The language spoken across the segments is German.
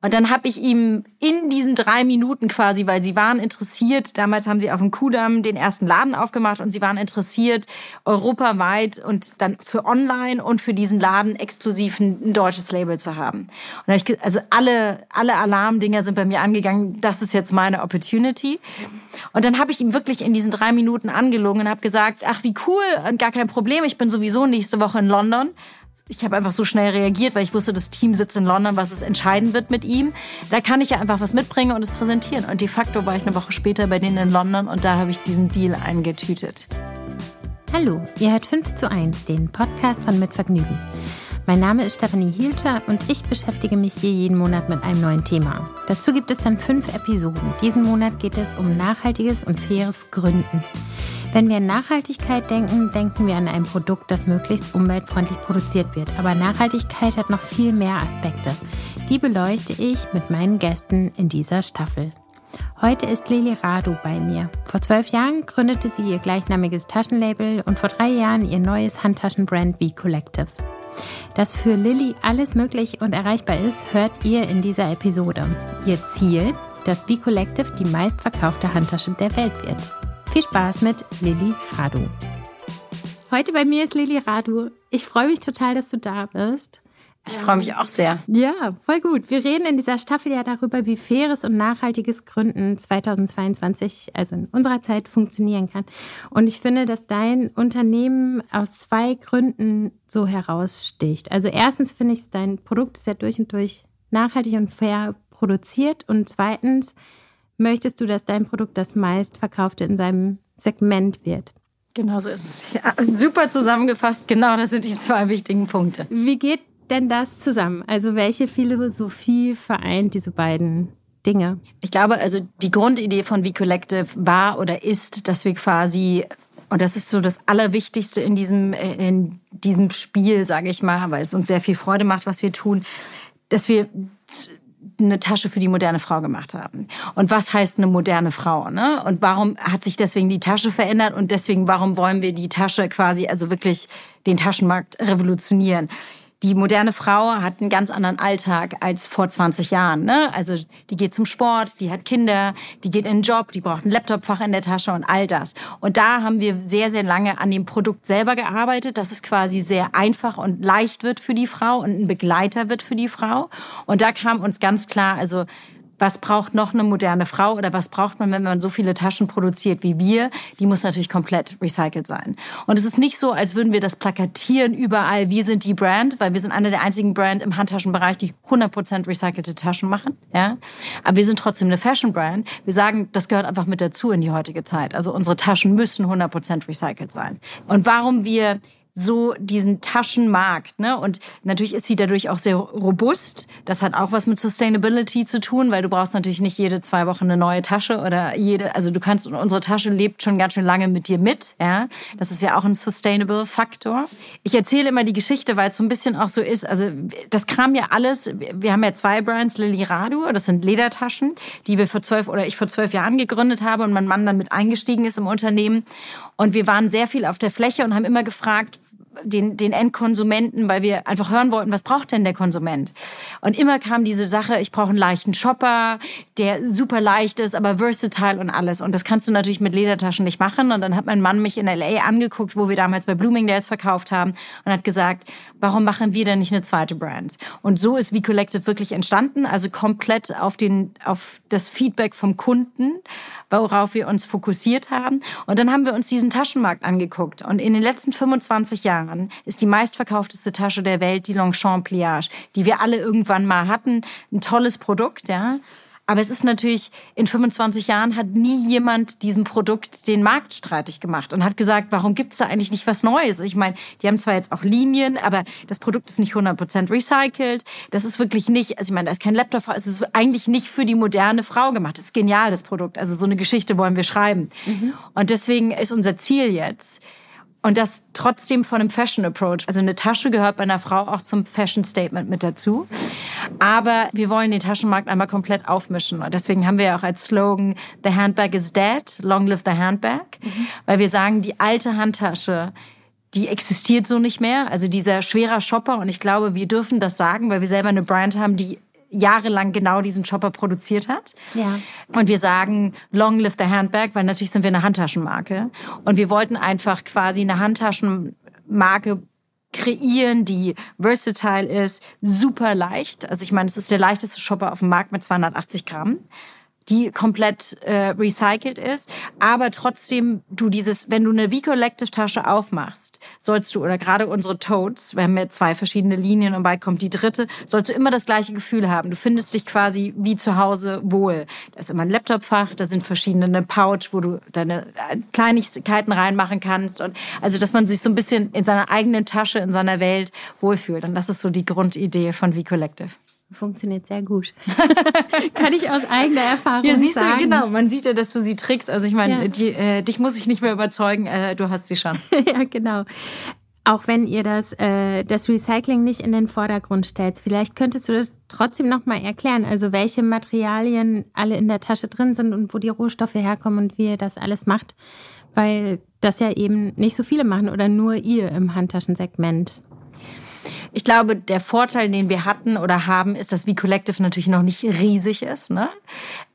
Und dann habe ich ihm in diesen drei Minuten quasi, weil sie waren interessiert, damals haben sie auf dem Kudamm den ersten Laden aufgemacht und sie waren interessiert, europaweit und dann für online und für diesen Laden exklusiv ein, deutsches Label zu haben. Und ich, also alle, alle Alarmdinger sind bei mir angegangen, das ist jetzt meine Opportunity. Und dann habe ich ihm wirklich in diesen drei Minuten angelogen und habe gesagt, ach wie cool gar kein Problem, ich bin sowieso nächste Woche in London ich habe einfach so schnell reagiert, weil ich wusste, das Team sitzt in London, was es entscheiden wird mit ihm. Da kann ich ja einfach was mitbringen und es präsentieren. Und de facto war ich eine Woche später bei denen in London und da habe ich diesen Deal eingetütet. Hallo, ihr hört 5 zu 1, den Podcast von Mitvergnügen. Mein Name ist Stephanie Hielscher und ich beschäftige mich hier jeden Monat mit einem neuen Thema. Dazu gibt es dann fünf Episoden. Diesen Monat geht es um nachhaltiges und faires Gründen. Wenn wir an Nachhaltigkeit denken, denken wir an ein Produkt, das möglichst umweltfreundlich produziert wird. Aber Nachhaltigkeit hat noch viel mehr Aspekte. Die beleuchte ich mit meinen Gästen in dieser Staffel. Heute ist Lili Radu bei mir. Vor zwölf Jahren gründete sie ihr gleichnamiges Taschenlabel und vor drei Jahren ihr neues Handtaschenbrand V Collective. Dass für Lilly alles möglich und erreichbar ist, hört ihr in dieser Episode. Ihr Ziel, dass V Collective die meistverkaufte Handtasche der Welt wird. Viel Spaß mit Lilly Radu. Heute bei mir ist Lilly Radu. Ich freue mich total, dass du da bist. Ich freue mich auch sehr. Ja, voll gut. Wir reden in dieser Staffel ja darüber, wie faires und nachhaltiges Gründen 2022, also in unserer Zeit, funktionieren kann. Und ich finde, dass dein Unternehmen aus zwei Gründen so heraussticht. Also erstens finde ich, dein Produkt ist ja durch und durch nachhaltig und fair produziert. Und zweitens möchtest du, dass dein Produkt das meistverkaufte in seinem Segment wird. Genau so ist es. Ja, super zusammengefasst. Genau, das sind die zwei wichtigen Punkte. Wie geht denn das zusammen? Also welche Philosophie vereint diese beiden Dinge? Ich glaube, also die Grundidee von V Collective war oder ist, dass wir quasi und das ist so das Allerwichtigste in diesem, in diesem Spiel, sage ich mal, weil es uns sehr viel Freude macht, was wir tun, dass wir eine Tasche für die moderne Frau gemacht haben. Und was heißt eine moderne Frau? Ne? Und warum hat sich deswegen die Tasche verändert? Und deswegen, warum wollen wir die Tasche quasi, also wirklich den Taschenmarkt revolutionieren? Die moderne Frau hat einen ganz anderen Alltag als vor 20 Jahren. Ne? Also die geht zum Sport, die hat Kinder, die geht in den Job, die braucht ein Laptopfach in der Tasche und all das. Und da haben wir sehr, sehr lange an dem Produkt selber gearbeitet, dass es quasi sehr einfach und leicht wird für die Frau und ein Begleiter wird für die Frau. Und da kam uns ganz klar, also was braucht noch eine moderne Frau oder was braucht man, wenn man so viele Taschen produziert wie wir? Die muss natürlich komplett recycelt sein. Und es ist nicht so, als würden wir das plakatieren überall, wir sind die Brand, weil wir sind einer der einzigen Brand im Handtaschenbereich, die 100% recycelte Taschen machen. Ja? Aber wir sind trotzdem eine Fashion-Brand. Wir sagen, das gehört einfach mit dazu in die heutige Zeit. Also unsere Taschen müssen 100% recycelt sein. Und warum wir so diesen Taschenmarkt. Ne? Und natürlich ist sie dadurch auch sehr robust. Das hat auch was mit Sustainability zu tun, weil du brauchst natürlich nicht jede zwei Wochen eine neue Tasche oder jede, also du kannst, unsere Tasche lebt schon ganz schön lange mit dir mit. Ja? Das ist ja auch ein Sustainable Faktor. Ich erzähle immer die Geschichte, weil es so ein bisschen auch so ist. Also das kam ja alles, wir haben ja zwei Brands, Lily Radu, das sind Ledertaschen, die wir vor zwölf oder ich vor zwölf Jahren gegründet habe und mein Mann dann mit eingestiegen ist im Unternehmen. Und wir waren sehr viel auf der Fläche und haben immer gefragt, den, den Endkonsumenten, weil wir einfach hören wollten, was braucht denn der Konsument? Und immer kam diese Sache, ich brauche einen leichten Shopper, der super leicht ist, aber versatile und alles. Und das kannst du natürlich mit Ledertaschen nicht machen. Und dann hat mein Mann mich in L.A. angeguckt, wo wir damals bei Bloomingdale's verkauft haben und hat gesagt, warum machen wir denn nicht eine zweite Brand? Und so ist V Collective wirklich entstanden, also komplett auf, den, auf das Feedback vom Kunden, worauf wir uns fokussiert haben. Und dann haben wir uns diesen Taschenmarkt angeguckt. Und in den letzten 25 Jahren Jahren ist die meistverkaufteste Tasche der Welt die Longchamp Pliage, die wir alle irgendwann mal hatten. Ein tolles Produkt, ja. Aber es ist natürlich, in 25 Jahren hat nie jemand diesem Produkt den Markt streitig gemacht und hat gesagt, warum gibt es da eigentlich nicht was Neues? Ich meine, die haben zwar jetzt auch Linien, aber das Produkt ist nicht 100% recycelt. Das ist wirklich nicht, also ich meine, da ist kein Laptop, es ist eigentlich nicht für die moderne Frau gemacht. Das ist genial, das Produkt. Also so eine Geschichte wollen wir schreiben. Mhm. Und deswegen ist unser Ziel jetzt, und das trotzdem von einem Fashion Approach. Also eine Tasche gehört bei einer Frau auch zum Fashion Statement mit dazu. Aber wir wollen den Taschenmarkt einmal komplett aufmischen. Und deswegen haben wir ja auch als Slogan The Handbag is dead, long live the handbag. Mhm. Weil wir sagen, die alte Handtasche, die existiert so nicht mehr. Also dieser schwerer Shopper. Und ich glaube, wir dürfen das sagen, weil wir selber eine Brand haben, die jahrelang genau diesen Shopper produziert hat. Ja. Und wir sagen Long Live the Handbag, weil natürlich sind wir eine Handtaschenmarke. Und wir wollten einfach quasi eine Handtaschenmarke kreieren, die versatile ist, super leicht. Also ich meine, es ist der leichteste Shopper auf dem Markt mit 280 Gramm die komplett äh, recycelt ist, aber trotzdem du dieses, wenn du eine V-Collective Tasche aufmachst, sollst du, oder gerade unsere Totes, wir haben ja zwei verschiedene Linien und bald kommt die dritte, sollst du immer das gleiche Gefühl haben. Du findest dich quasi wie zu Hause wohl. Da ist immer ein Laptopfach, da sind verschiedene eine Pouch, wo du deine äh, Kleinigkeiten reinmachen kannst und also, dass man sich so ein bisschen in seiner eigenen Tasche, in seiner Welt wohlfühlt. Und das ist so die Grundidee von V-Collective. Funktioniert sehr gut. Kann ich aus eigener Erfahrung ja, siehst sagen. Du, genau, man sieht ja, dass du sie trägst. Also ich meine, ja. die, äh, dich muss ich nicht mehr überzeugen, äh, du hast sie schon. ja, genau. Auch wenn ihr das, äh, das Recycling nicht in den Vordergrund stellt, vielleicht könntest du das trotzdem nochmal erklären. Also welche Materialien alle in der Tasche drin sind und wo die Rohstoffe herkommen und wie ihr das alles macht. Weil das ja eben nicht so viele machen oder nur ihr im Handtaschensegment. Ich glaube, der Vorteil, den wir hatten oder haben, ist, dass V-Collective natürlich noch nicht riesig ist. Ne?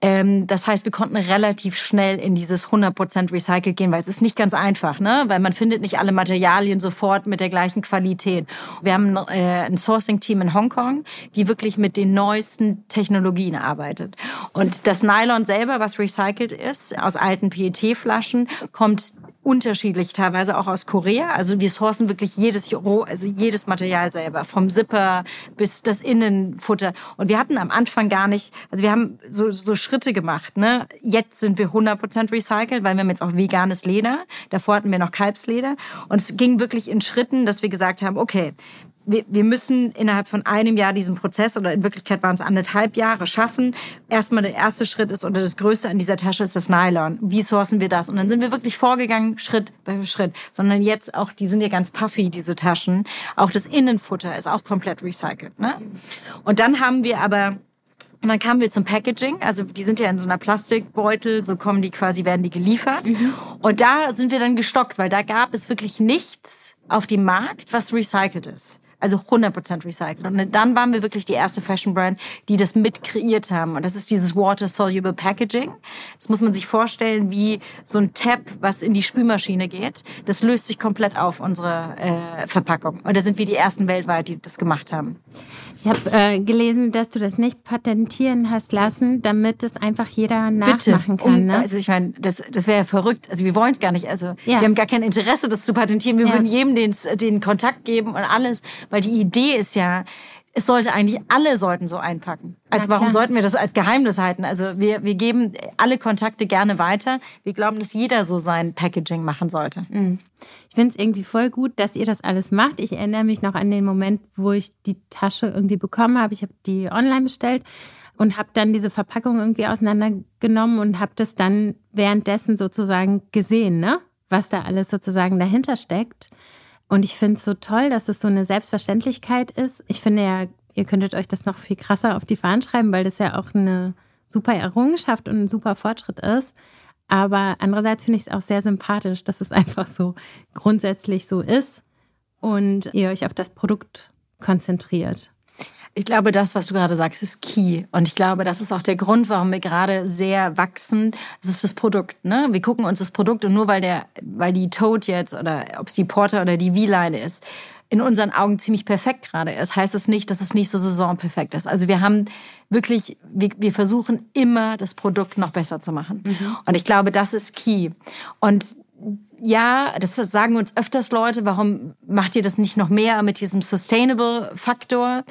Ähm, das heißt, wir konnten relativ schnell in dieses 100% Recycle gehen, weil es ist nicht ganz einfach, ne? weil man findet nicht alle Materialien sofort mit der gleichen Qualität. Wir haben äh, ein Sourcing-Team in Hongkong, die wirklich mit den neuesten Technologien arbeitet. Und das Nylon selber, was recycelt ist, aus alten PET-Flaschen, kommt unterschiedlich, teilweise auch aus Korea. Also wir sourcen wirklich jedes also jedes Material selber, vom Zipper bis das Innenfutter. Und wir hatten am Anfang gar nicht, also wir haben so, so Schritte gemacht. Ne? Jetzt sind wir 100% recycelt, weil wir haben jetzt auch veganes Leder. Davor hatten wir noch Kalbsleder. Und es ging wirklich in Schritten, dass wir gesagt haben, okay, wir, wir müssen innerhalb von einem Jahr diesen Prozess, oder in Wirklichkeit waren es anderthalb Jahre, schaffen. Erstmal der erste Schritt ist, oder das Größte an dieser Tasche ist das Nylon. Wie sourcen wir das? Und dann sind wir wirklich vorgegangen, Schritt bei Schritt. Sondern jetzt auch, die sind ja ganz puffy, diese Taschen. Auch das Innenfutter ist auch komplett recycelt. Ne? Und dann haben wir aber und dann kamen wir zum Packaging. Also die sind ja in so einer Plastikbeutel, so kommen die quasi, werden die geliefert. Mhm. Und da sind wir dann gestockt, weil da gab es wirklich nichts auf dem Markt, was recycelt ist. Also 100% recycelt. Und dann waren wir wirklich die erste Fashion Brand, die das mit kreiert haben. Und das ist dieses Water Soluble Packaging. Das muss man sich vorstellen wie so ein Tab, was in die Spülmaschine geht. Das löst sich komplett auf, unsere äh, Verpackung. Und da sind wir die ersten weltweit, die das gemacht haben. Ich habe äh, gelesen, dass du das nicht patentieren hast lassen, damit es einfach jeder nachmachen Bitte. kann. Um, ne? Also ich meine, das, das wäre ja verrückt. Also wir wollen es gar nicht. Also ja. wir haben gar kein Interesse, das zu patentieren. Wir ja. würden jedem den, den Kontakt geben und alles. Weil die Idee ist ja, es sollte eigentlich, alle sollten so einpacken. Also warum sollten wir das als Geheimnis halten? Also wir, wir geben alle Kontakte gerne weiter. Wir glauben, dass jeder so sein Packaging machen sollte. Mhm. Ich finde es irgendwie voll gut, dass ihr das alles macht. Ich erinnere mich noch an den Moment, wo ich die Tasche irgendwie bekommen habe. Ich habe die online bestellt und habe dann diese Verpackung irgendwie auseinandergenommen und habe das dann währenddessen sozusagen gesehen, ne? was da alles sozusagen dahinter steckt. Und ich finde es so toll, dass es so eine Selbstverständlichkeit ist. Ich finde ja, ihr könntet euch das noch viel krasser auf die Fahnen schreiben, weil das ja auch eine super Errungenschaft und ein super Fortschritt ist. Aber andererseits finde ich es auch sehr sympathisch, dass es einfach so grundsätzlich so ist und ihr euch auf das Produkt konzentriert. Ich glaube, das, was du gerade sagst, ist key. Und ich glaube, das ist auch der Grund, warum wir gerade sehr wachsen. Das ist das Produkt. Ne? Wir gucken uns das Produkt und nur weil der, weil die Toad jetzt oder ob es die Porter oder die V-Line ist, in unseren Augen ziemlich perfekt gerade ist, heißt es nicht, dass es nächste Saison perfekt ist. Also wir haben wirklich, wir, wir versuchen immer das Produkt noch besser zu machen. Mhm. Und ich glaube, das ist key. Und ja, das sagen uns öfters Leute, warum macht ihr das nicht noch mehr mit diesem Sustainable-Faktor?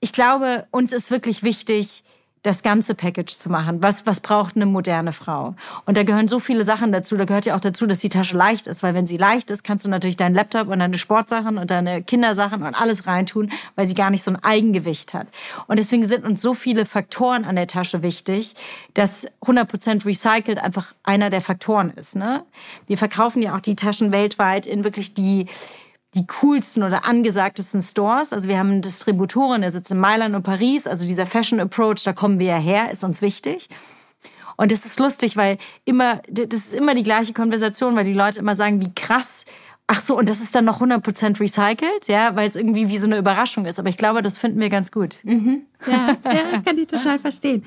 Ich glaube, uns ist wirklich wichtig, das ganze Package zu machen. Was, was braucht eine moderne Frau? Und da gehören so viele Sachen dazu. Da gehört ja auch dazu, dass die Tasche leicht ist, weil wenn sie leicht ist, kannst du natürlich deinen Laptop und deine Sportsachen und deine Kindersachen und alles reintun, weil sie gar nicht so ein Eigengewicht hat. Und deswegen sind uns so viele Faktoren an der Tasche wichtig, dass 100% recycelt einfach einer der Faktoren ist. Ne? Wir verkaufen ja auch die Taschen weltweit in wirklich die die coolsten oder angesagtesten Stores. Also wir haben einen Distributoren, der sitzt in Mailand und Paris. Also dieser Fashion Approach, da kommen wir ja her, ist uns wichtig. Und das ist lustig, weil immer, das ist immer die gleiche Konversation, weil die Leute immer sagen, wie krass Ach so, und das ist dann noch 100% recycelt, ja, weil es irgendwie wie so eine Überraschung ist. Aber ich glaube, das finden wir ganz gut. Mhm. Ja, ja, das kann ich total verstehen.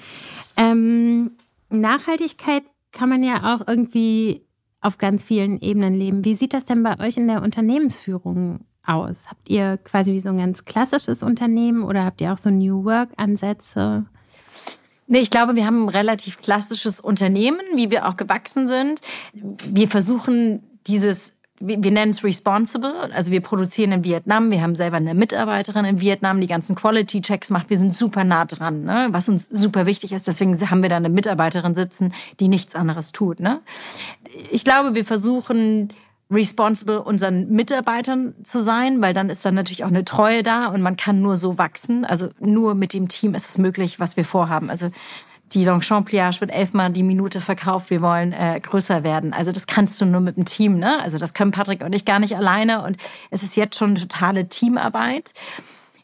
Ähm, Nachhaltigkeit kann man ja auch irgendwie auf ganz vielen Ebenen leben. Wie sieht das denn bei euch in der Unternehmensführung aus? Habt ihr quasi wie so ein ganz klassisches Unternehmen oder habt ihr auch so New Work-Ansätze? Nee, ich glaube, wir haben ein relativ klassisches Unternehmen, wie wir auch gewachsen sind. Wir versuchen dieses wir, nennen es responsible. Also wir produzieren in Vietnam. Wir haben selber eine Mitarbeiterin in Vietnam, die ganzen Quality Checks macht. Wir sind super nah dran, ne? was uns super wichtig ist. Deswegen haben wir da eine Mitarbeiterin sitzen, die nichts anderes tut. Ne? Ich glaube, wir versuchen responsible unseren Mitarbeitern zu sein, weil dann ist dann natürlich auch eine Treue da und man kann nur so wachsen. Also nur mit dem Team ist es möglich, was wir vorhaben. Also die Longchamp Pliage wird elfmal die Minute verkauft. Wir wollen äh, größer werden. Also das kannst du nur mit dem Team. Ne? Also das können Patrick und ich gar nicht alleine. Und es ist jetzt schon totale Teamarbeit.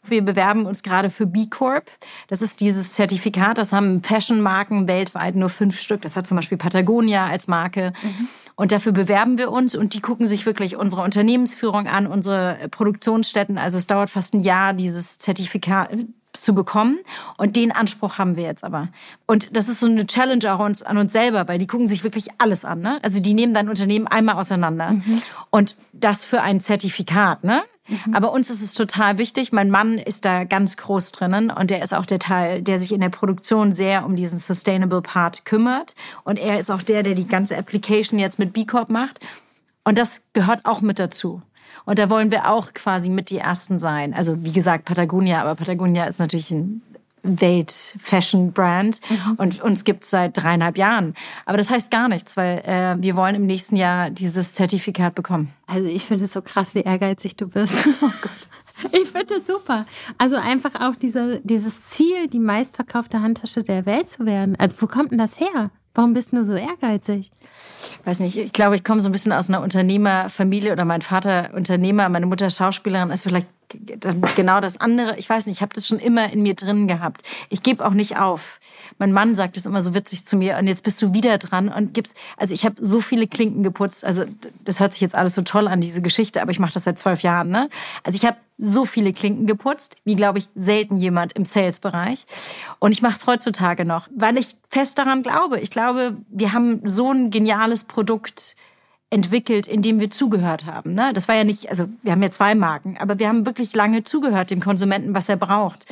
Wir bewerben uns gerade für B Corp. Das ist dieses Zertifikat. Das haben Fashion-Marken weltweit nur fünf Stück. Das hat zum Beispiel Patagonia als Marke. Mhm. Und dafür bewerben wir uns und die gucken sich wirklich unsere Unternehmensführung an, unsere Produktionsstätten. Also es dauert fast ein Jahr, dieses Zertifikat zu bekommen. Und den Anspruch haben wir jetzt aber. Und das ist so eine Challenge auch uns, an uns selber, weil die gucken sich wirklich alles an. Ne? Also die nehmen dein Unternehmen einmal auseinander. Mhm. Und das für ein Zertifikat. Ne? Mhm. Aber uns ist es total wichtig. Mein Mann ist da ganz groß drinnen und der ist auch der Teil, der sich in der Produktion sehr um diesen Sustainable Part kümmert. Und er ist auch der, der die ganze Application jetzt mit B Corp macht. Und das gehört auch mit dazu. Und da wollen wir auch quasi mit die Ersten sein. Also wie gesagt, Patagonia, aber Patagonia ist natürlich ein Welt-Fashion-Brand mhm. und uns gibt es seit dreieinhalb Jahren. Aber das heißt gar nichts, weil äh, wir wollen im nächsten Jahr dieses Zertifikat bekommen. Also ich finde es so krass, wie ehrgeizig du bist. Oh Gott. Ich finde es super. Also einfach auch diese, dieses Ziel, die meistverkaufte Handtasche der Welt zu werden. Also wo kommt denn das her? Warum bist du so ehrgeizig? Weiß nicht, ich glaube, ich komme so ein bisschen aus einer Unternehmerfamilie oder mein Vater Unternehmer, meine Mutter Schauspielerin ist vielleicht dann genau das andere. Ich weiß nicht, ich habe das schon immer in mir drin gehabt. Ich gebe auch nicht auf. Mein Mann sagt es immer so witzig zu mir und jetzt bist du wieder dran und gibst. Also ich habe so viele Klinken geputzt. Also das hört sich jetzt alles so toll an diese Geschichte, aber ich mache das seit zwölf Jahren. Ne? Also ich habe so viele Klinken geputzt, wie glaube ich selten jemand im Sales-Bereich. Und ich mache es heutzutage noch, weil ich fest daran glaube. Ich glaube, wir haben so ein geniales Produkt entwickelt, indem wir zugehört haben. Ne? Das war ja nicht, also wir haben ja zwei Marken, aber wir haben wirklich lange zugehört dem Konsumenten, was er braucht.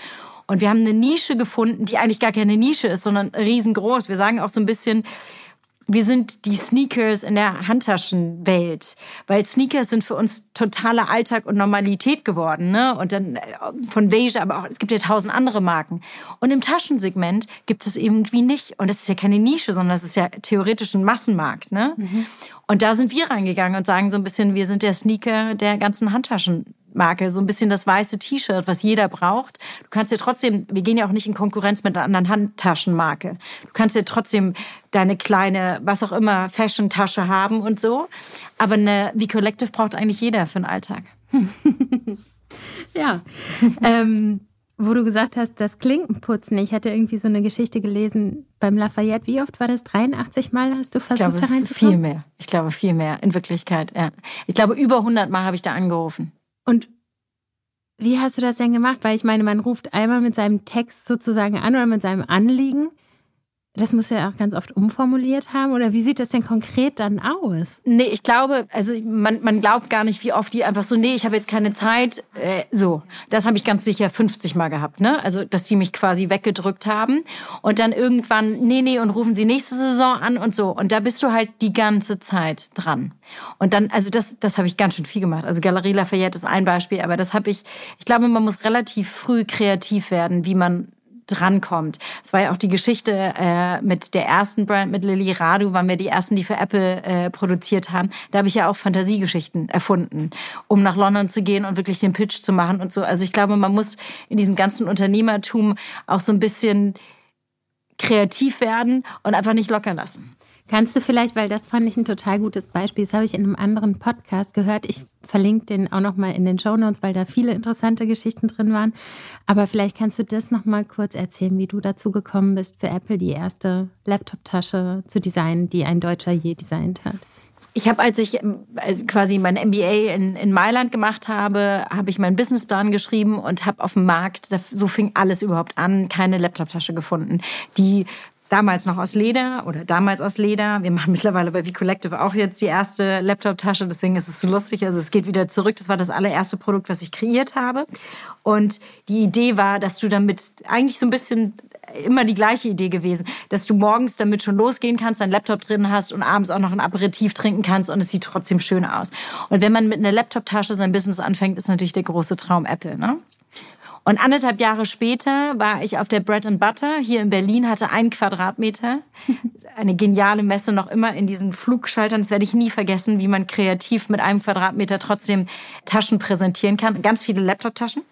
Und wir haben eine Nische gefunden, die eigentlich gar keine Nische ist, sondern riesengroß. Wir sagen auch so ein bisschen, wir sind die Sneakers in der Handtaschenwelt, weil Sneakers sind für uns totaler Alltag und Normalität geworden, ne? Und dann äh, von Beige, aber auch es gibt ja tausend andere Marken. Und im Taschensegment gibt es irgendwie nicht. Und das ist ja keine Nische, sondern das ist ja theoretisch ein Massenmarkt, ne? Mhm. Und da sind wir reingegangen und sagen so ein bisschen, wir sind der Sneaker der ganzen Handtaschenmarke. So ein bisschen das weiße T-Shirt, was jeder braucht. Du kannst ja trotzdem, wir gehen ja auch nicht in Konkurrenz mit einer anderen Handtaschenmarke. Du kannst ja trotzdem deine kleine, was auch immer, Fashion-Tasche haben und so. Aber eine wie Collective braucht eigentlich jeder für den Alltag. ja. ähm, wo du gesagt hast, das Klinkenputzen. Ich hatte irgendwie so eine Geschichte gelesen beim Lafayette. Wie oft war das? 83 Mal hast du versucht, ich glaube, da reinzukommen? Viel mehr. Ich glaube, viel mehr. In Wirklichkeit, ja. Ich glaube, über 100 Mal habe ich da angerufen. Und wie hast du das denn gemacht? Weil ich meine, man ruft einmal mit seinem Text sozusagen an oder mit seinem Anliegen. Das muss er auch ganz oft umformuliert haben. Oder wie sieht das denn konkret dann aus? Nee, ich glaube, also man, man glaubt gar nicht, wie oft die einfach so, nee, ich habe jetzt keine Zeit. Äh, so, das habe ich ganz sicher 50 Mal gehabt. Ne? Also, dass die mich quasi weggedrückt haben. Und dann irgendwann, nee, nee, und rufen sie nächste Saison an und so. Und da bist du halt die ganze Zeit dran. Und dann, also das, das habe ich ganz schön viel gemacht. Also Galerie Lafayette ist ein Beispiel, aber das habe ich, ich glaube, man muss relativ früh kreativ werden, wie man drankommt. Es war ja auch die Geschichte äh, mit der ersten Brand, mit Lily Radu, waren wir die ersten, die für Apple äh, produziert haben. Da habe ich ja auch Fantasiegeschichten erfunden, um nach London zu gehen und wirklich den Pitch zu machen und so. Also ich glaube, man muss in diesem ganzen Unternehmertum auch so ein bisschen kreativ werden und einfach nicht locker lassen. Kannst du vielleicht, weil das fand ich ein total gutes Beispiel, das habe ich in einem anderen Podcast gehört. Ich verlinke den auch nochmal in den Show Notes, weil da viele interessante Geschichten drin waren. Aber vielleicht kannst du das nochmal kurz erzählen, wie du dazu gekommen bist, für Apple die erste Laptop-Tasche zu designen, die ein Deutscher je designt hat. ich habe, als ich also quasi mein MBA in, in Mailand gemacht habe, habe ich meinen Businessplan geschrieben und habe auf dem Markt, so fing alles überhaupt an, keine Laptoptasche gefunden, die damals noch aus Leder oder damals aus Leder. Wir machen mittlerweile bei V-Collective auch jetzt die erste Laptop-Tasche, deswegen ist es so lustig. Also es geht wieder zurück. Das war das allererste Produkt, was ich kreiert habe. Und die Idee war, dass du damit eigentlich so ein bisschen immer die gleiche Idee gewesen, dass du morgens damit schon losgehen kannst, deinen Laptop drin hast und abends auch noch ein Aperitif trinken kannst und es sieht trotzdem schön aus. Und wenn man mit einer Laptop-Tasche sein Business anfängt, ist natürlich der große Traum Apple, ne? Und anderthalb Jahre später war ich auf der Bread and Butter hier in Berlin, hatte einen Quadratmeter. Eine geniale Messe noch immer in diesen Flugschaltern. Das werde ich nie vergessen, wie man kreativ mit einem Quadratmeter trotzdem Taschen präsentieren kann. Ganz viele Laptop-Taschen.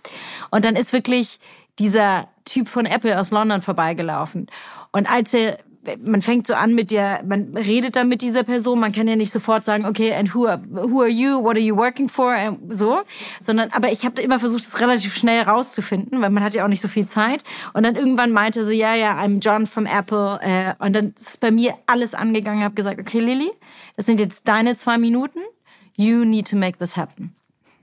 Und dann ist wirklich dieser Typ von Apple aus London vorbeigelaufen. Und als er man fängt so an mit der, man redet dann mit dieser Person, man kann ja nicht sofort sagen, okay, and who are, who are you, what are you working for, so, sondern, aber ich habe immer versucht, es relativ schnell rauszufinden, weil man hat ja auch nicht so viel Zeit. Und dann irgendwann meinte sie, ja, ja, I'm John from Apple. Äh, und dann ist bei mir alles angegangen, habe gesagt, okay, Lilly, das sind jetzt deine zwei Minuten. You need to make this happen.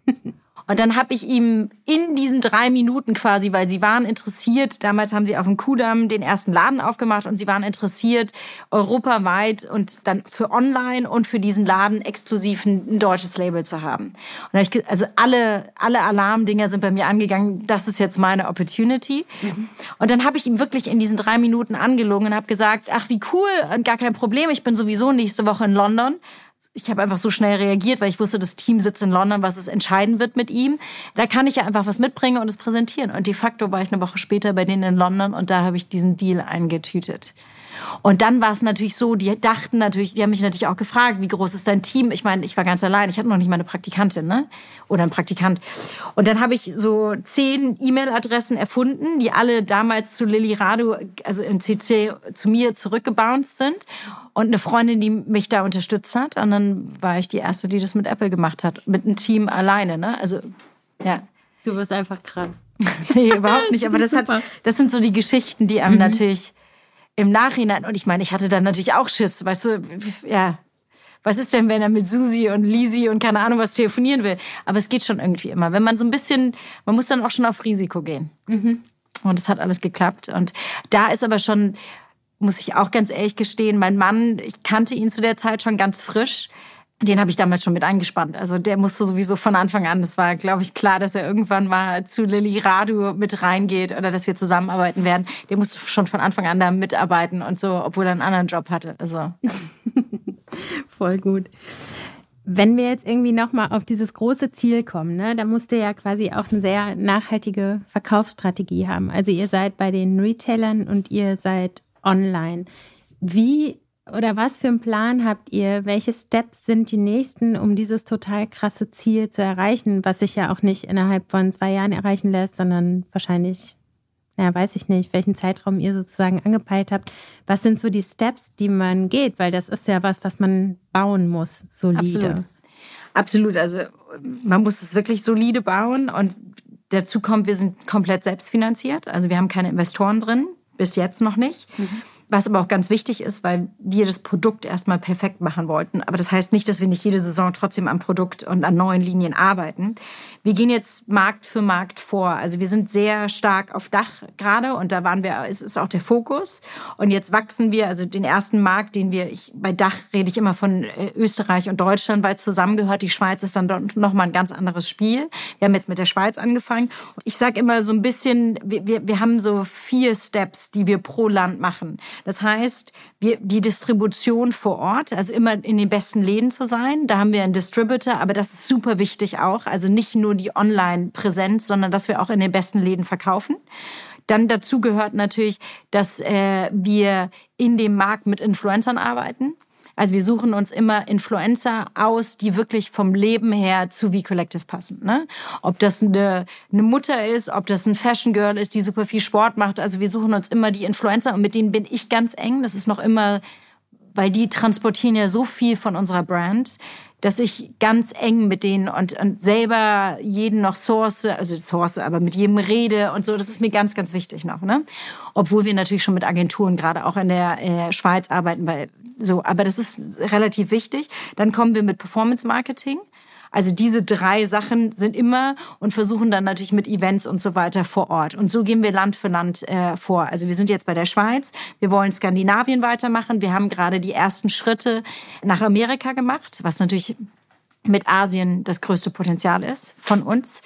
Und dann habe ich ihm in diesen drei Minuten quasi, weil sie waren interessiert, damals haben sie auf dem Kudamm den ersten Laden aufgemacht und sie waren interessiert, europaweit und dann für online und für diesen Laden exklusiv ein, deutsches Label zu haben. Und ich, also alle, alle Alarmdinger sind bei mir angegangen, das ist jetzt meine Opportunity. Und dann habe ich ihm wirklich in diesen drei Minuten angelogen und habe gesagt, ach wie cool und gar kein Problem, ich bin sowieso nächste Woche in London ich habe einfach so schnell reagiert, weil ich wusste, das Team sitzt in London, was es entscheiden wird mit ihm. Da kann ich ja einfach was mitbringen und es präsentieren. Und de facto war ich eine Woche später bei denen in London und da habe ich diesen Deal eingetütet. Und dann war es natürlich so, die dachten natürlich, die haben mich natürlich auch gefragt, wie groß ist dein Team? Ich meine, ich war ganz allein, ich hatte noch nicht mal eine Praktikantin, ne? Oder ein Praktikant. Und dann habe ich so zehn E-Mail-Adressen erfunden, die alle damals zu Lilly Radu, also im CC, zu mir zurückgebounced sind. Und eine Freundin, die mich da unterstützt hat. Und dann war ich die Erste, die das mit Apple gemacht hat. Mit einem Team alleine, ne? Also, ja. Du bist einfach krass. nee, überhaupt nicht. Aber das, hat, das sind so die Geschichten, die einem mhm. natürlich im Nachhinein, und ich meine, ich hatte dann natürlich auch Schiss, weißt du, ja, was ist denn, wenn er mit Susi und Lisi und keine Ahnung was telefonieren will? Aber es geht schon irgendwie immer. Wenn man so ein bisschen, man muss dann auch schon auf Risiko gehen. Mhm. Und es hat alles geklappt. Und da ist aber schon, muss ich auch ganz ehrlich gestehen, mein Mann, ich kannte ihn zu der Zeit schon ganz frisch den habe ich damals schon mit eingespannt. Also der musste sowieso von Anfang an, das war, glaube ich, klar, dass er irgendwann mal zu Lilly Radu mit reingeht oder dass wir zusammenarbeiten werden. Der musste schon von Anfang an da mitarbeiten und so, obwohl er einen anderen Job hatte. Also. Voll gut. Wenn wir jetzt irgendwie nochmal auf dieses große Ziel kommen, ne, da musst ihr ja quasi auch eine sehr nachhaltige Verkaufsstrategie haben. Also ihr seid bei den Retailern und ihr seid online. Wie oder was für einen Plan habt ihr? Welche Steps sind die nächsten, um dieses total krasse Ziel zu erreichen, was sich ja auch nicht innerhalb von zwei Jahren erreichen lässt, sondern wahrscheinlich, ja, weiß ich nicht, welchen Zeitraum ihr sozusagen angepeilt habt. Was sind so die Steps, die man geht? Weil das ist ja was, was man bauen muss, solide. Absolut. Absolut. Also man muss es wirklich solide bauen und dazu kommt, wir sind komplett selbstfinanziert. Also wir haben keine Investoren drin, bis jetzt noch nicht. Mhm. Was aber auch ganz wichtig ist, weil wir das Produkt erstmal perfekt machen wollten. Aber das heißt nicht, dass wir nicht jede Saison trotzdem am Produkt und an neuen Linien arbeiten. Wir gehen jetzt Markt für Markt vor. Also wir sind sehr stark auf Dach gerade und da waren wir, es ist auch der Fokus. Und jetzt wachsen wir, also den ersten Markt, den wir, ich, bei Dach rede ich immer von äh, Österreich und Deutschland, weil zusammengehört. Die Schweiz ist dann nochmal ein ganz anderes Spiel. Wir haben jetzt mit der Schweiz angefangen. Ich sage immer so ein bisschen, wir, wir, wir haben so vier Steps, die wir pro Land machen. Das heißt, wir, die Distribution vor Ort, also immer in den besten Läden zu sein. Da haben wir einen Distributor, aber das ist super wichtig auch. Also nicht nur die Online-Präsenz, sondern dass wir auch in den besten Läden verkaufen. Dann dazu gehört natürlich, dass äh, wir in dem Markt mit Influencern arbeiten. Also wir suchen uns immer Influencer aus, die wirklich vom Leben her zu V Collective passen. Ne? Ob das eine, eine Mutter ist, ob das ein Fashion Girl ist, die super viel Sport macht. Also wir suchen uns immer die Influencer und mit denen bin ich ganz eng. Das ist noch immer weil die transportieren ja so viel von unserer Brand, dass ich ganz eng mit denen und, und selber jeden noch source, also source, aber mit jedem rede und so. Das ist mir ganz, ganz wichtig noch. Ne? Obwohl wir natürlich schon mit Agenturen gerade auch in der äh, Schweiz arbeiten, weil so. Aber das ist relativ wichtig. Dann kommen wir mit Performance Marketing. Also diese drei Sachen sind immer und versuchen dann natürlich mit Events und so weiter vor Ort. Und so gehen wir Land für Land äh, vor. Also wir sind jetzt bei der Schweiz, wir wollen Skandinavien weitermachen. Wir haben gerade die ersten Schritte nach Amerika gemacht, was natürlich mit Asien das größte Potenzial ist von uns.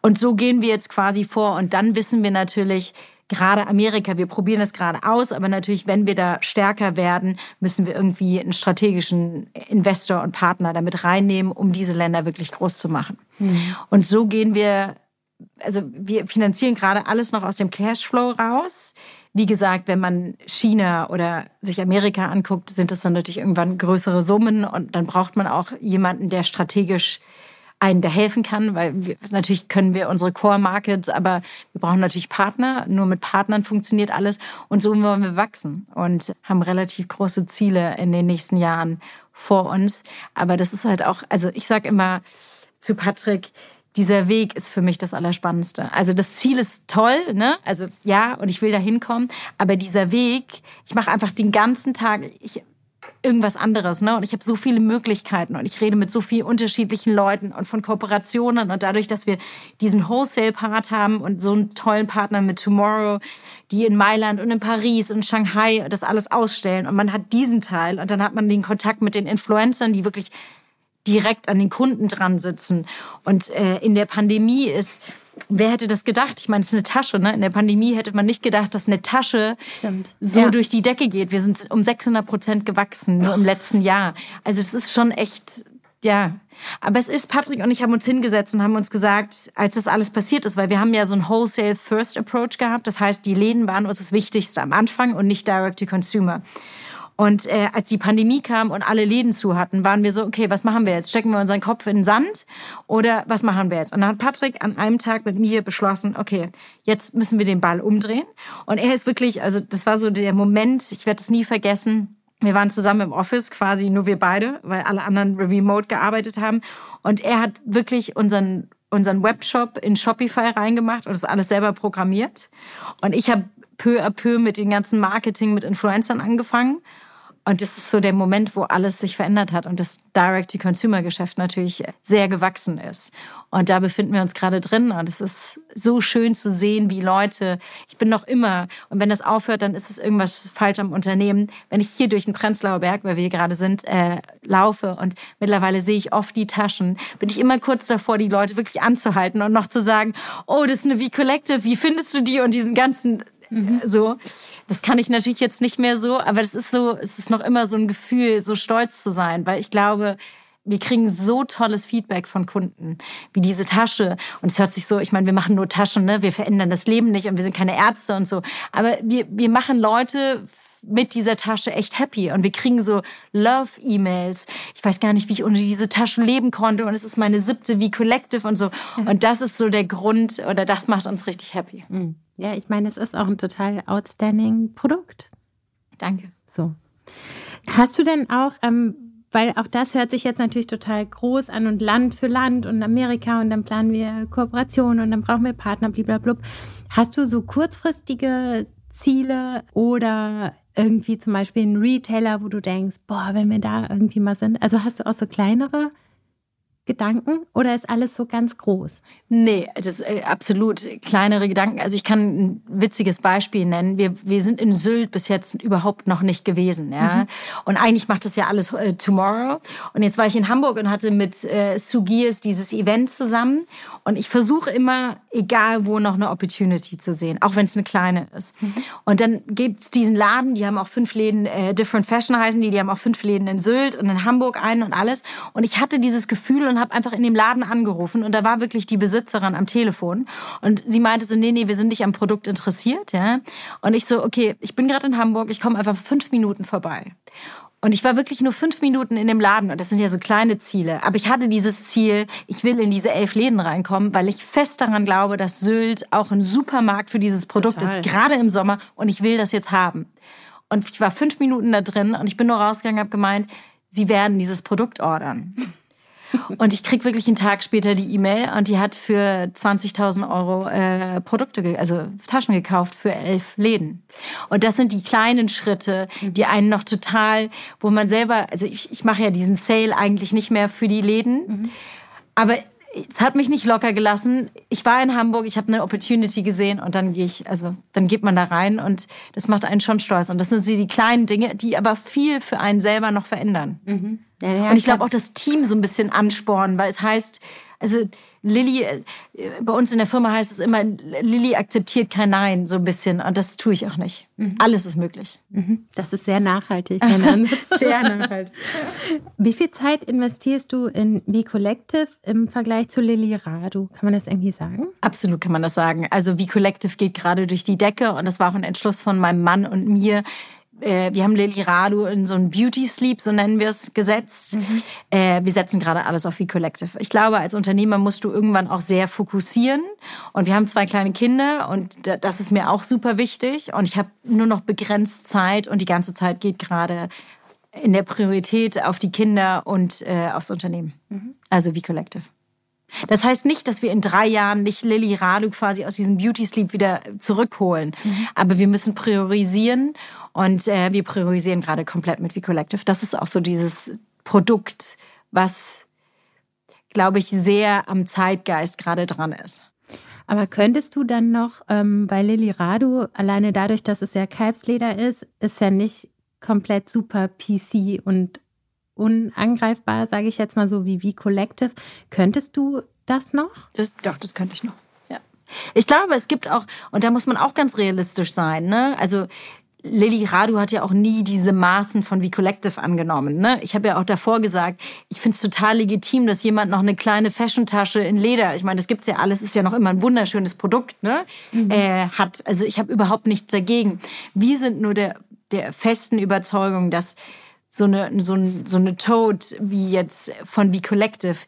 Und so gehen wir jetzt quasi vor. Und dann wissen wir natürlich, gerade Amerika, wir probieren es gerade aus, aber natürlich, wenn wir da stärker werden, müssen wir irgendwie einen strategischen Investor und Partner damit reinnehmen, um diese Länder wirklich groß zu machen. Mhm. Und so gehen wir, also wir finanzieren gerade alles noch aus dem Cashflow raus. Wie gesagt, wenn man China oder sich Amerika anguckt, sind das dann natürlich irgendwann größere Summen und dann braucht man auch jemanden, der strategisch einen da helfen kann, weil wir, natürlich können wir unsere Core Markets, aber wir brauchen natürlich Partner. Nur mit Partnern funktioniert alles und so wollen wir wachsen und haben relativ große Ziele in den nächsten Jahren vor uns. Aber das ist halt auch, also ich sage immer zu Patrick, dieser Weg ist für mich das Allerspannendste. Also das Ziel ist toll, ne? Also ja, und ich will da hinkommen, aber dieser Weg, ich mache einfach den ganzen Tag, ich irgendwas anderes. Ne? Und ich habe so viele Möglichkeiten und ich rede mit so vielen unterschiedlichen Leuten und von Kooperationen. Und dadurch, dass wir diesen Wholesale-Part haben und so einen tollen Partner mit Tomorrow, die in Mailand und in Paris und Shanghai das alles ausstellen. Und man hat diesen Teil und dann hat man den Kontakt mit den Influencern, die wirklich direkt an den Kunden dran sitzen. Und äh, in der Pandemie ist wer hätte das gedacht? Ich meine, es ist eine Tasche. Ne? In der Pandemie hätte man nicht gedacht, dass eine Tasche Stimmt. so ja. durch die Decke geht. Wir sind um 600 Prozent gewachsen nur im letzten Jahr. Also es ist schon echt, ja. Aber es ist, Patrick und ich haben uns hingesetzt und haben uns gesagt, als das alles passiert ist, weil wir haben ja so einen Wholesale First Approach gehabt. Das heißt, die Läden waren uns das Wichtigste am Anfang und nicht Direct to Consumer. Und äh, als die Pandemie kam und alle Läden zu hatten, waren wir so, okay, was machen wir jetzt? Stecken wir unseren Kopf in den Sand oder was machen wir jetzt? Und dann hat Patrick an einem Tag mit mir beschlossen, okay, jetzt müssen wir den Ball umdrehen. Und er ist wirklich, also das war so der Moment, ich werde es nie vergessen. Wir waren zusammen im Office, quasi nur wir beide, weil alle anderen remote gearbeitet haben. Und er hat wirklich unseren unseren Webshop in Shopify reingemacht und das alles selber programmiert. Und ich habe peu à peu mit dem ganzen Marketing mit Influencern angefangen und das ist so der Moment, wo alles sich verändert hat und das Direct-to-Consumer-Geschäft natürlich sehr gewachsen ist. Und da befinden wir uns gerade drin. Und es ist so schön zu sehen, wie Leute, ich bin noch immer, und wenn das aufhört, dann ist es irgendwas falsch am Unternehmen. Wenn ich hier durch den Prenzlauer Berg, weil wir hier gerade sind, äh, laufe und mittlerweile sehe ich oft die Taschen, bin ich immer kurz davor, die Leute wirklich anzuhalten und noch zu sagen, oh, das ist eine V-Collective, wie findest du die? Und diesen ganzen Mhm. So. Das kann ich natürlich jetzt nicht mehr so, aber es ist so, es ist noch immer so ein Gefühl, so stolz zu sein, weil ich glaube, wir kriegen so tolles Feedback von Kunden, wie diese Tasche. Und es hört sich so, ich meine, wir machen nur Taschen, ne? Wir verändern das Leben nicht und wir sind keine Ärzte und so. Aber wir, wir machen Leute mit dieser Tasche echt happy und wir kriegen so Love-E-Mails. Ich weiß gar nicht, wie ich ohne diese Taschen leben konnte und es ist meine siebte wie Collective und so. Und das ist so der Grund oder das macht uns richtig happy. Mhm. Ja, ich meine, es ist auch ein total outstanding Produkt. Danke. So. Hast du denn auch, ähm, weil auch das hört sich jetzt natürlich total groß an und Land für Land und Amerika und dann planen wir Kooperationen und dann brauchen wir Partner, blablabla. Hast du so kurzfristige Ziele oder irgendwie zum Beispiel einen Retailer, wo du denkst, boah, wenn wir da irgendwie mal sind. Also hast du auch so kleinere Gedanken oder ist alles so ganz groß? Nee, das ist äh, absolut kleinere Gedanken. Also ich kann ein witziges Beispiel nennen. Wir, wir sind in Sylt bis jetzt überhaupt noch nicht gewesen. Ja? Mhm. Und eigentlich macht das ja alles äh, Tomorrow. Und jetzt war ich in Hamburg und hatte mit äh, Sugiers dieses Event zusammen. Und ich versuche immer, egal wo, noch eine Opportunity zu sehen, auch wenn es eine kleine ist. Mhm. Und dann gibt's diesen Laden, die haben auch fünf Läden, äh, Different Fashion heißen die, die haben auch fünf Läden in Sylt und in Hamburg einen und alles. Und ich hatte dieses Gefühl und habe einfach in dem Laden angerufen und da war wirklich die Besitzerin am Telefon und sie meinte so, nee, nee, wir sind nicht am Produkt interessiert, ja. Und ich so, okay, ich bin gerade in Hamburg, ich komme einfach fünf Minuten vorbei. Und ich war wirklich nur fünf Minuten in dem Laden und das sind ja so kleine Ziele. Aber ich hatte dieses Ziel, ich will in diese elf Läden reinkommen, weil ich fest daran glaube, dass Sylt auch ein Supermarkt für dieses Produkt Total. ist, gerade im Sommer und ich will das jetzt haben. Und ich war fünf Minuten da drin und ich bin nur rausgegangen, habe gemeint, sie werden dieses Produkt ordern. Und ich krieg wirklich einen Tag später die E-Mail und die hat für 20.000 Euro äh, Produkte, also Taschen gekauft für elf Läden. Und das sind die kleinen Schritte, die einen noch total, wo man selber, also ich, ich mache ja diesen Sale eigentlich nicht mehr für die Läden, mhm. aber es hat mich nicht locker gelassen. Ich war in Hamburg, ich habe eine Opportunity gesehen und dann gehe ich, also dann geht man da rein und das macht einen schon stolz. Und das sind so die kleinen Dinge, die aber viel für einen selber noch verändern. Mhm. Ja, ja, und ich glaube auch das Team so ein bisschen anspornen, weil es heißt, also Lilly, äh, bei uns in der Firma heißt es immer, Lilly akzeptiert kein Nein, so ein bisschen. Und das tue ich auch nicht. Mhm. Alles ist möglich. Mhm. Das ist sehr nachhaltig. sehr nachhaltig. Wie viel Zeit investierst du in V Collective im Vergleich zu Lilly Radu? Kann man das irgendwie sagen? Absolut kann man das sagen. Also V Collective geht gerade durch die Decke und das war auch ein Entschluss von meinem Mann und mir, äh, wir haben Lily Radu in so einen Beauty Sleep, so nennen wir es, gesetzt. Mhm. Äh, wir setzen gerade alles auf V-Collective. Ich glaube, als Unternehmer musst du irgendwann auch sehr fokussieren. Und wir haben zwei kleine Kinder und das ist mir auch super wichtig. Und ich habe nur noch begrenzt Zeit und die ganze Zeit geht gerade in der Priorität auf die Kinder und äh, aufs Unternehmen. Mhm. Also V-Collective. Das heißt nicht, dass wir in drei Jahren nicht Lilly Radu quasi aus diesem Beauty Sleep wieder zurückholen. Mhm. Aber wir müssen priorisieren und äh, wir priorisieren gerade komplett mit V-Collective. Das ist auch so dieses Produkt, was, glaube ich, sehr am Zeitgeist gerade dran ist. Aber könntest du dann noch, ähm, bei Lilly Radu, alleine dadurch, dass es ja Kalbsleder ist, ist ja nicht komplett super PC und unangreifbar, sage ich jetzt mal so wie wie Collective. Könntest du das noch? Das, doch, das könnte ich noch. Ja. Ich glaube, es gibt auch, und da muss man auch ganz realistisch sein, ne? Also Lilly Radu hat ja auch nie diese Maßen von wie Collective angenommen. Ne? Ich habe ja auch davor gesagt, ich finde es total legitim, dass jemand noch eine kleine Fashiontasche in Leder, ich meine, das gibt's ja alles, ist ja noch immer ein wunderschönes Produkt, ne? Mhm. Äh, hat. Also ich habe überhaupt nichts dagegen. Wir sind nur der, der festen Überzeugung, dass so eine, so, ein, so eine Toad wie jetzt von wie Collective,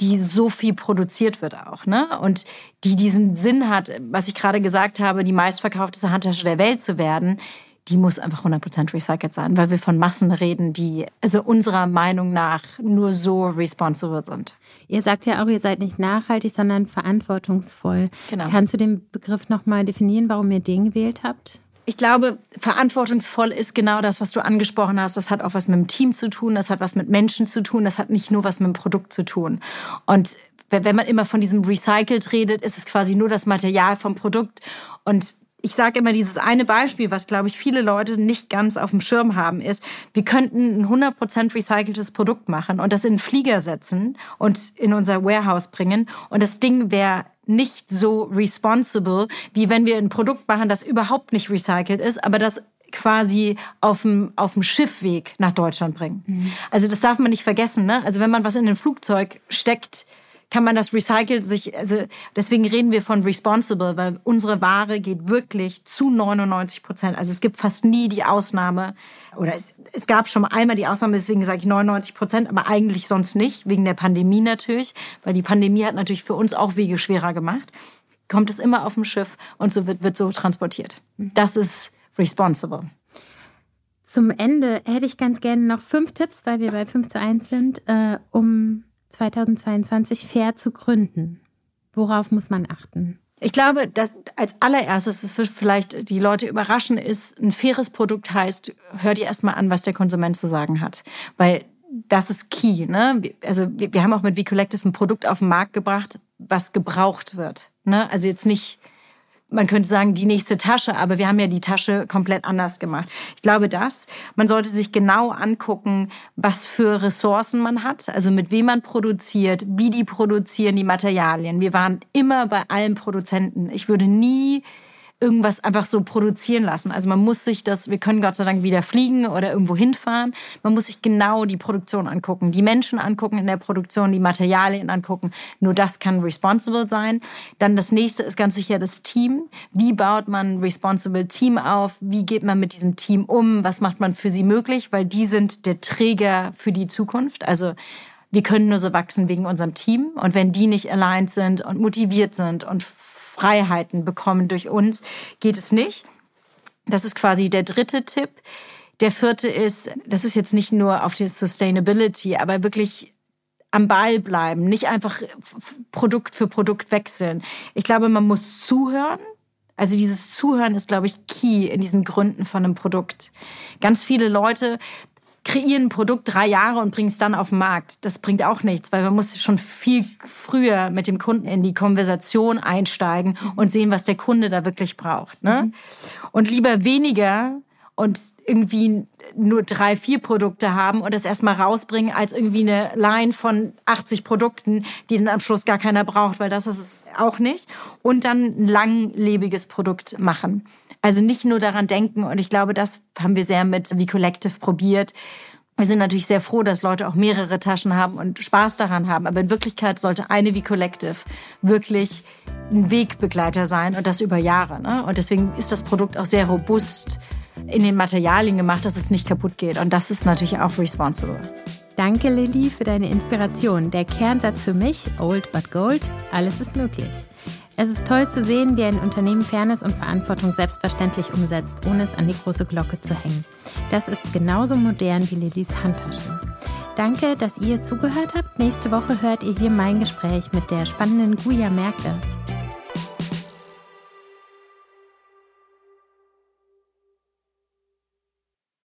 die so viel produziert wird auch, ne? Und die diesen Sinn hat, was ich gerade gesagt habe, die meistverkaufteste Handtasche der Welt zu werden, die muss einfach 100% recycelt sein, weil wir von Massen reden, die also unserer Meinung nach nur so responsible sind. Ihr sagt ja auch, ihr seid nicht nachhaltig, sondern verantwortungsvoll. Genau. Kannst du den Begriff nochmal definieren, warum ihr den gewählt habt? Ich glaube, verantwortungsvoll ist genau das, was du angesprochen hast. Das hat auch was mit dem Team zu tun, das hat was mit Menschen zu tun, das hat nicht nur was mit dem Produkt zu tun. Und wenn man immer von diesem Recycelt redet, ist es quasi nur das Material vom Produkt. Und ich sage immer dieses eine Beispiel, was, glaube ich, viele Leute nicht ganz auf dem Schirm haben, ist, wir könnten ein 100% recyceltes Produkt machen und das in einen Flieger setzen und in unser Warehouse bringen und das Ding wäre nicht so responsible, wie wenn wir ein Produkt machen, das überhaupt nicht recycelt ist, aber das quasi auf dem, auf dem Schiffweg nach Deutschland bringen. Mhm. Also das darf man nicht vergessen. Ne? Also wenn man was in ein Flugzeug steckt, kann man das recycelt sich, also deswegen reden wir von responsible, weil unsere Ware geht wirklich zu 99 Prozent. Also es gibt fast nie die Ausnahme, oder es, es gab schon mal einmal die Ausnahme, deswegen sage ich 99 Prozent, aber eigentlich sonst nicht, wegen der Pandemie natürlich, weil die Pandemie hat natürlich für uns auch Wege schwerer gemacht. Kommt es immer auf dem Schiff und so wird, wird so transportiert. Das ist responsible. Zum Ende hätte ich ganz gerne noch fünf Tipps, weil wir bei 5 zu 1 sind, äh, um 2022 fair zu gründen? Worauf muss man achten? Ich glaube, dass als allererstes, das wird vielleicht die Leute überraschen, ist, ein faires Produkt heißt, hör dir erstmal an, was der Konsument zu sagen hat. Weil das ist key. Ne? Also wir, wir haben auch mit V-Collective ein Produkt auf den Markt gebracht, was gebraucht wird. Ne? Also jetzt nicht man könnte sagen, die nächste Tasche, aber wir haben ja die Tasche komplett anders gemacht. Ich glaube das. Man sollte sich genau angucken, was für Ressourcen man hat, also mit wem man produziert, wie die produzieren, die Materialien. Wir waren immer bei allen Produzenten. Ich würde nie irgendwas einfach so produzieren lassen. Also man muss sich das, wir können Gott sei Dank wieder fliegen oder irgendwo hinfahren. Man muss sich genau die Produktion angucken, die Menschen angucken in der Produktion, die Materialien angucken. Nur das kann responsible sein. Dann das nächste ist ganz sicher das Team. Wie baut man responsible Team auf? Wie geht man mit diesem Team um? Was macht man für sie möglich? Weil die sind der Träger für die Zukunft. Also wir können nur so wachsen wegen unserem Team. Und wenn die nicht aligned sind und motiviert sind und Freiheiten bekommen durch uns, geht es nicht. Das ist quasi der dritte Tipp. Der vierte ist, das ist jetzt nicht nur auf die Sustainability, aber wirklich am Ball bleiben, nicht einfach Produkt für Produkt wechseln. Ich glaube, man muss zuhören. Also dieses Zuhören ist, glaube ich, key in diesen Gründen von einem Produkt. Ganz viele Leute kreieren ein Produkt drei Jahre und bringen es dann auf den Markt. Das bringt auch nichts, weil man muss schon viel früher mit dem Kunden in die Konversation einsteigen und sehen, was der Kunde da wirklich braucht. Ne? Mhm. Und lieber weniger und irgendwie nur drei, vier Produkte haben und das erstmal rausbringen, als irgendwie eine Line von 80 Produkten, die dann am Schluss gar keiner braucht, weil das ist es auch nicht. Und dann ein langlebiges Produkt machen. Also nicht nur daran denken und ich glaube, das haben wir sehr mit V Collective probiert. Wir sind natürlich sehr froh, dass Leute auch mehrere Taschen haben und Spaß daran haben. Aber in Wirklichkeit sollte eine wie Collective wirklich ein Wegbegleiter sein und das über Jahre. Ne? Und deswegen ist das Produkt auch sehr robust in den Materialien gemacht, dass es nicht kaputt geht. Und das ist natürlich auch responsible. Danke, Lilly, für deine Inspiration. Der Kernsatz für mich, old but gold, alles ist möglich. Es ist toll zu sehen, wie ein Unternehmen Fairness und Verantwortung selbstverständlich umsetzt, ohne es an die große Glocke zu hängen. Das ist genauso modern wie Lillys Handtasche. Danke, dass ihr zugehört habt. Nächste Woche hört ihr hier mein Gespräch mit der spannenden Guya Merkel.